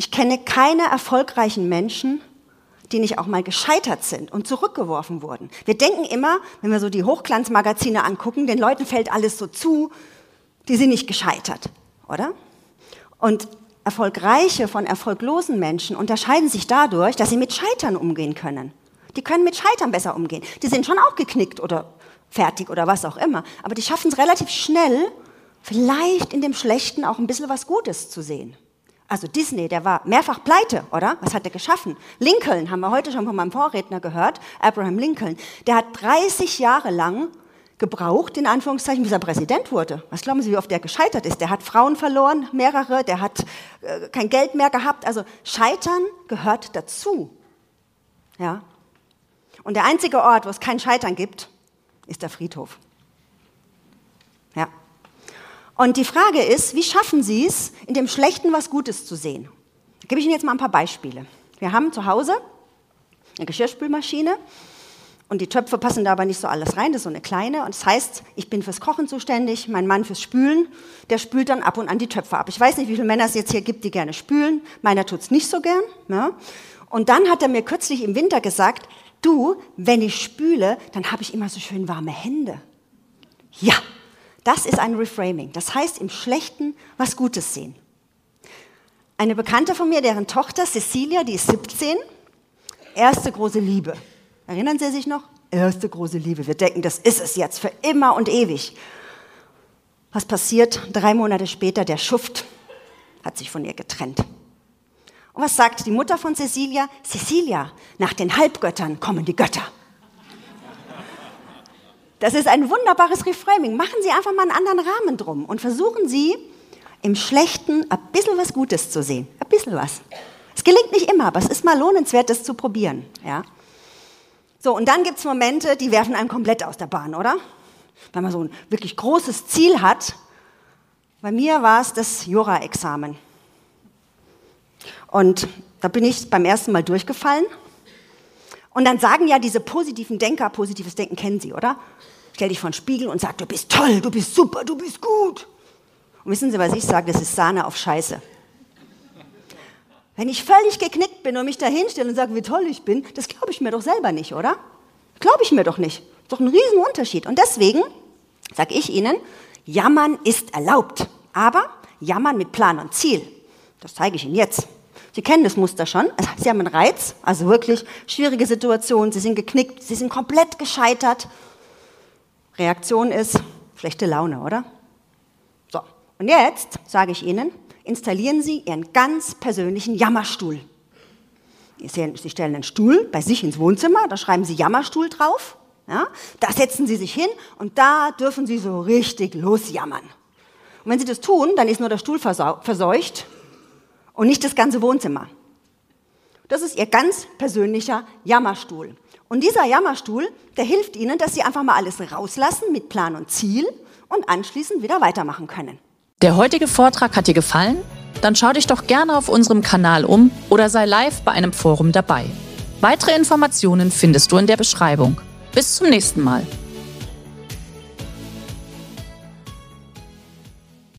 Ich kenne keine erfolgreichen Menschen, die nicht auch mal gescheitert sind und zurückgeworfen wurden. Wir denken immer, wenn wir so die Hochglanzmagazine angucken, den Leuten fällt alles so zu, die sind nicht gescheitert, oder? Und erfolgreiche von erfolglosen Menschen unterscheiden sich dadurch, dass sie mit Scheitern umgehen können. Die können mit Scheitern besser umgehen. Die sind schon auch geknickt oder fertig oder was auch immer. Aber die schaffen es relativ schnell, vielleicht in dem Schlechten auch ein bisschen was Gutes zu sehen. Also Disney, der war mehrfach pleite, oder? Was hat er geschaffen? Lincoln, haben wir heute schon von meinem Vorredner gehört, Abraham Lincoln, der hat 30 Jahre lang gebraucht, in Anführungszeichen, bis er Präsident wurde. Was glauben Sie, wie oft der gescheitert ist? Der hat Frauen verloren, mehrere, der hat äh, kein Geld mehr gehabt. Also Scheitern gehört dazu. Ja? Und der einzige Ort, wo es kein Scheitern gibt, ist der Friedhof. Und die Frage ist, wie schaffen Sie es, in dem Schlechten was Gutes zu sehen? Da gebe ich Ihnen jetzt mal ein paar Beispiele. Wir haben zu Hause eine Geschirrspülmaschine und die Töpfe passen da aber nicht so alles rein, das ist so eine kleine. Und das heißt, ich bin fürs Kochen zuständig, mein Mann fürs Spülen, der spült dann ab und an die Töpfe ab. Ich weiß nicht, wie viele Männer es jetzt hier gibt, die gerne spülen. Meiner tut es nicht so gern. Ja. Und dann hat er mir kürzlich im Winter gesagt, du, wenn ich spüle, dann habe ich immer so schön warme Hände. Ja, das ist ein Reframing. Das heißt, im Schlechten was Gutes sehen. Eine Bekannte von mir, deren Tochter Cecilia, die ist 17, erste große Liebe. Erinnern Sie sich noch? Erste große Liebe. Wir denken, das ist es jetzt für immer und ewig. Was passiert? Drei Monate später, der Schuft hat sich von ihr getrennt. Und was sagt die Mutter von Cecilia? Cecilia, nach den Halbgöttern kommen die Götter. Das ist ein wunderbares Reframing. Machen Sie einfach mal einen anderen Rahmen drum und versuchen Sie, im Schlechten ein bisschen was Gutes zu sehen. Ein bisschen was. Es gelingt nicht immer, aber es ist mal lohnenswert, das zu probieren. Ja? So, und dann gibt es Momente, die werfen einem komplett aus der Bahn, oder? Wenn man so ein wirklich großes Ziel hat. Bei mir war es das Jura-Examen. Und da bin ich beim ersten Mal durchgefallen. Und dann sagen ja diese positiven Denker, positives Denken kennen Sie, oder? Stell dich vor den Spiegel und sag, du bist toll, du bist super, du bist gut. Und wissen Sie, was ich sage? Das ist Sahne auf Scheiße. Wenn ich völlig geknickt bin und mich da hinstelle und sage, wie toll ich bin, das glaube ich mir doch selber nicht, oder? Glaube ich mir doch nicht. Ist doch ein Riesenunterschied. Und deswegen sage ich Ihnen, jammern ist erlaubt, aber jammern mit Plan und Ziel. Das zeige ich Ihnen jetzt. Sie kennen das Muster schon. Sie haben einen Reiz, also wirklich schwierige Situation. Sie sind geknickt, Sie sind komplett gescheitert. Reaktion ist schlechte Laune, oder? So, und jetzt sage ich Ihnen, installieren Sie Ihren ganz persönlichen Jammerstuhl. Sie stellen einen Stuhl bei sich ins Wohnzimmer, da schreiben Sie Jammerstuhl drauf. Ja, da setzen Sie sich hin und da dürfen Sie so richtig losjammern. Und wenn Sie das tun, dann ist nur der Stuhl verseucht und nicht das ganze Wohnzimmer. Das ist Ihr ganz persönlicher Jammerstuhl. Und dieser Jammerstuhl, der hilft Ihnen, dass Sie einfach mal alles rauslassen mit Plan und Ziel und anschließend wieder weitermachen können. Der heutige Vortrag hat dir gefallen? Dann schau dich doch gerne auf unserem Kanal um oder sei live bei einem Forum dabei. Weitere Informationen findest du in der Beschreibung. Bis zum nächsten Mal.